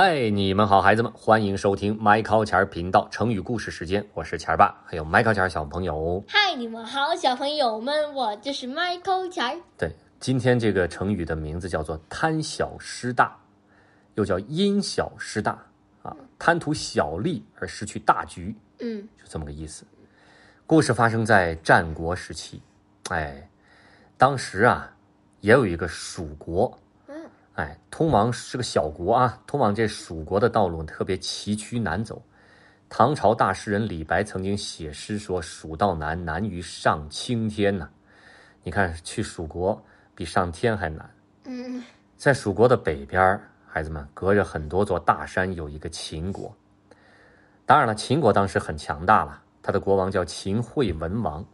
嗨，你们好，孩子们，欢迎收听麦考钱儿频道成语故事时间，我是钱儿爸，还有麦考钱儿小朋友。嗨，你们好，小朋友们，我就是 Michael 钱儿。对，今天这个成语的名字叫做贪小失大，又叫因小失大啊，贪图小利而失去大局，嗯就这么个意思。故事发生在战国时期，哎，当时啊，也有一个蜀国，嗯哎，通往是个小国啊，通往这蜀国的道路特别崎岖难走。唐朝大诗人李白曾经写诗说：“蜀道难，难于上青天呐。你看，去蜀国比上天还难。嗯在蜀国的北边，孩子们隔着很多座大山，有一个秦国。当然了，秦国当时很强大了，他的国王叫秦惠文王。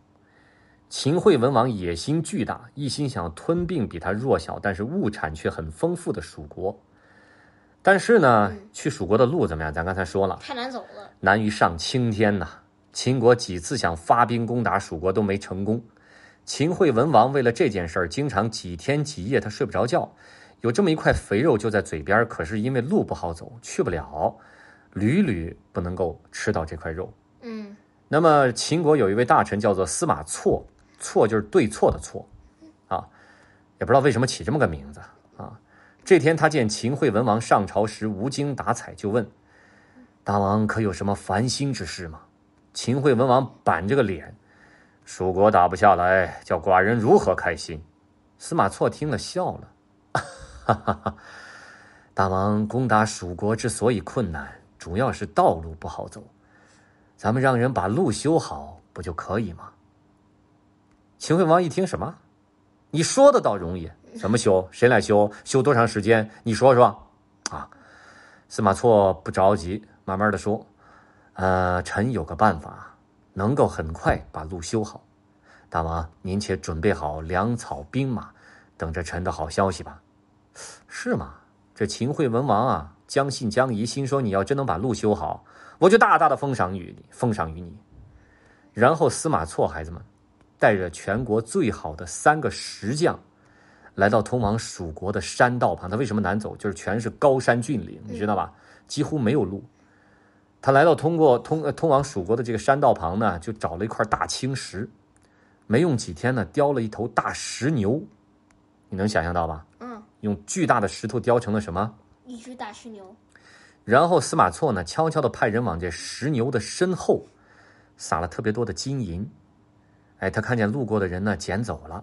秦惠文王野心巨大，一心想吞并比他弱小但是物产却很丰富的蜀国。但是呢，去蜀国的路怎么样？咱刚才说了，太难走了。难于上青天呐。秦国几次想发兵攻打蜀国都没成功。秦惠文王为了这件事儿，经常几天几夜他睡不着觉。有这么一块肥肉就在嘴边，可是因为路不好走，去不了，屡屡不能够吃到这块肉。嗯那么秦国有一位大臣叫做司马错，错就是对错的错，啊，也不知道为什么起这么个名字啊。这天他见秦惠文王上朝时无精打采，就问：“大王可有什么烦心之事吗？”秦惠文王板着个脸：“蜀国打不下来，叫寡人如何开心？”司马错听了笑了：“哈哈哈，大王攻打蜀国之所以困难，主要是道路不好走。”咱们让人把路修好，不就可以吗？秦惠王一听什么？你说的倒容易，怎么修？谁来修？修多长时间？你说说。啊，司马错不着急，慢慢的说。呃，臣有个办法，能够很快把路修好。大王，您且准备好粮草兵马，等着臣的好消息吧。是吗？这秦惠文王啊，将信将疑，心说你要真能把路修好。我就大大的封赏于你，封赏于你。然后司马错孩子们带着全国最好的三个石匠，来到通往蜀国的山道旁。他为什么难走？就是全是高山峻岭，你知道吧？几乎没有路。他来到通过通呃通往蜀国的这个山道旁呢，就找了一块大青石，没用几天呢，雕了一头大石牛。你能想象到吧？嗯，用巨大的石头雕成了什么？一只大石牛。然后司马错呢，悄悄地派人往这石牛的身后撒了特别多的金银。哎，他看见路过的人呢，捡走了，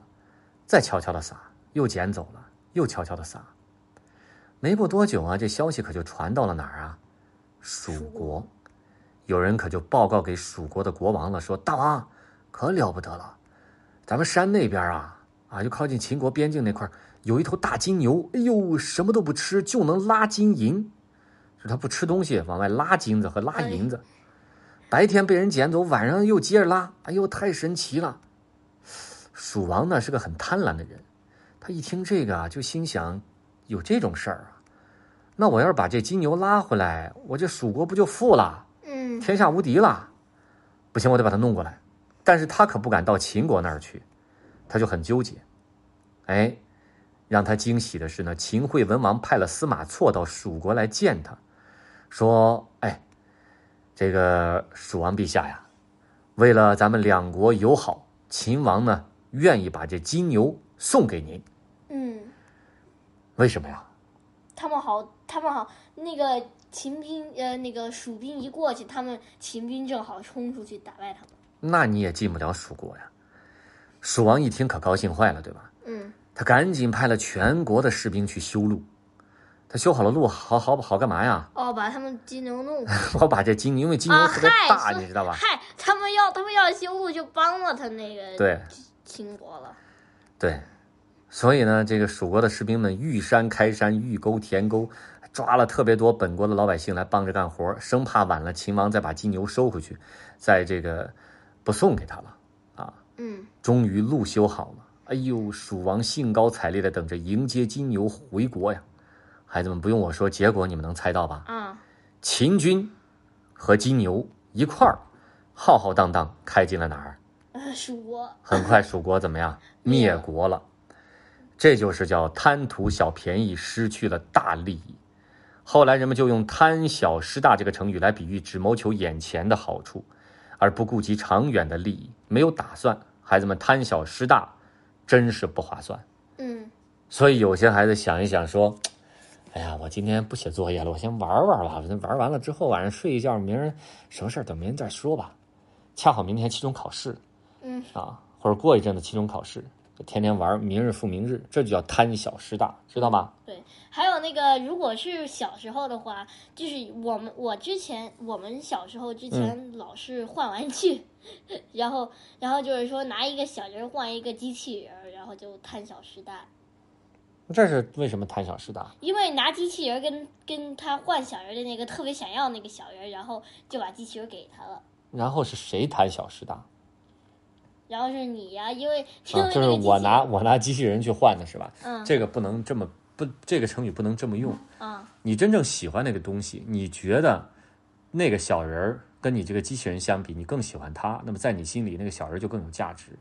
再悄悄地撒，又捡走了，又悄悄地撒。没过多久啊，这消息可就传到了哪儿啊？蜀国。有人可就报告给蜀国的国王了，说大王，可了不得了，咱们山那边啊，啊，就靠近秦国边境那块有一头大金牛，哎呦，什么都不吃就能拉金银。是他不吃东西，往外拉金子和拉银子，白天被人捡走，晚上又接着拉，哎呦，太神奇了！蜀王呢是个很贪婪的人，他一听这个啊，就心想，有这种事儿啊，那我要是把这金牛拉回来，我这蜀国不就富了，嗯天下无敌了？不行，我得把他弄过来。但是他可不敢到秦国那儿去，他就很纠结。哎，让他惊喜的是呢，秦惠文王派了司马错到蜀国来见他。说：“哎，这个蜀王陛下呀，为了咱们两国友好，秦王呢愿意把这金牛送给您。嗯，为什么呀？他们好，他们好，那个秦兵呃，那个蜀兵一过去，他们秦兵正好冲出去打败他们。那你也进不了蜀国呀。”蜀王一听可高兴坏了，对吧？嗯他赶紧派了全国的士兵去修路。他修好了路，好好好干嘛呀？哦，把他们金牛弄 我把这金牛，因为金牛啊！特别，大，说你知道吧？嗨，他们要他们要修路，就帮了他那个对秦国了。对，所以呢，这个蜀国的士兵们遇山开山，遇沟填沟，抓了特别多本国的老百姓来帮着干活，生怕晚了秦王再把金牛收回去，再这个不送给他了啊。嗯终于路修好了，哎呦，蜀王兴高采烈的等着迎接金牛回国呀。孩子们不用我说，结果你们能猜到吧？啊，秦军和金牛一块儿浩浩荡荡开进了哪儿？呃，蜀国。很快蜀国怎么样？灭国了。这就是叫贪图小便宜，失去了大利益。后来人们就用“贪小失大”这个成语来比喻只谋求眼前的好处，而不顾及长远的利益，没有打算。孩子们贪小失大，真是不划算。嗯所以有些孩子想一想说：“哎呀，我今天不写作业了，我先玩玩吧。玩完了之后晚上睡一觉，明儿什么事儿等明天再说吧。恰好明天期中考试嗯啊，或者过一阵子期中考试，就天天玩，明日复明日，这就叫贪小失大，知道吗？对，还有那个，如果是小时候的话，就是我们我之前我们小时候之前老是换玩具，然后然后就是说拿一个小人换一个机器人，然后就贪小失大。这是为什么贪小失大？因为拿机器人跟跟他换小人的那个特别想要那个小人，然后就把机器人给他了。然后是谁贪小失大？然后是你呀，因为就是我拿我拿机器人去换的是吧？嗯这个不能这么不，这个成语不能这么用。嗯你真正喜欢那个东西，你觉得那个小人儿跟你这个机器人相比，你更喜欢他，那么在你心里那个小人就更有价值，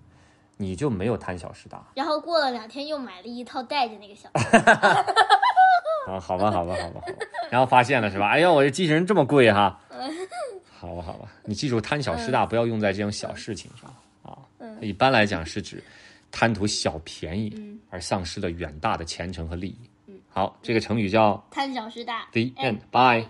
你就没有贪小失大然后过了两天又买了一套带着那个小 人。啊。好吧，好吧，好吧，好吧。然后发现了是吧？哎呀，我这机器人这么贵哈。好吧，好吧，你记住贪小失大不要用在这种小事情上啊。一般来讲是指贪图小便宜而丧失了远大的前程和利益。好，这个成语叫贪小失大。the 哎 end。Bye。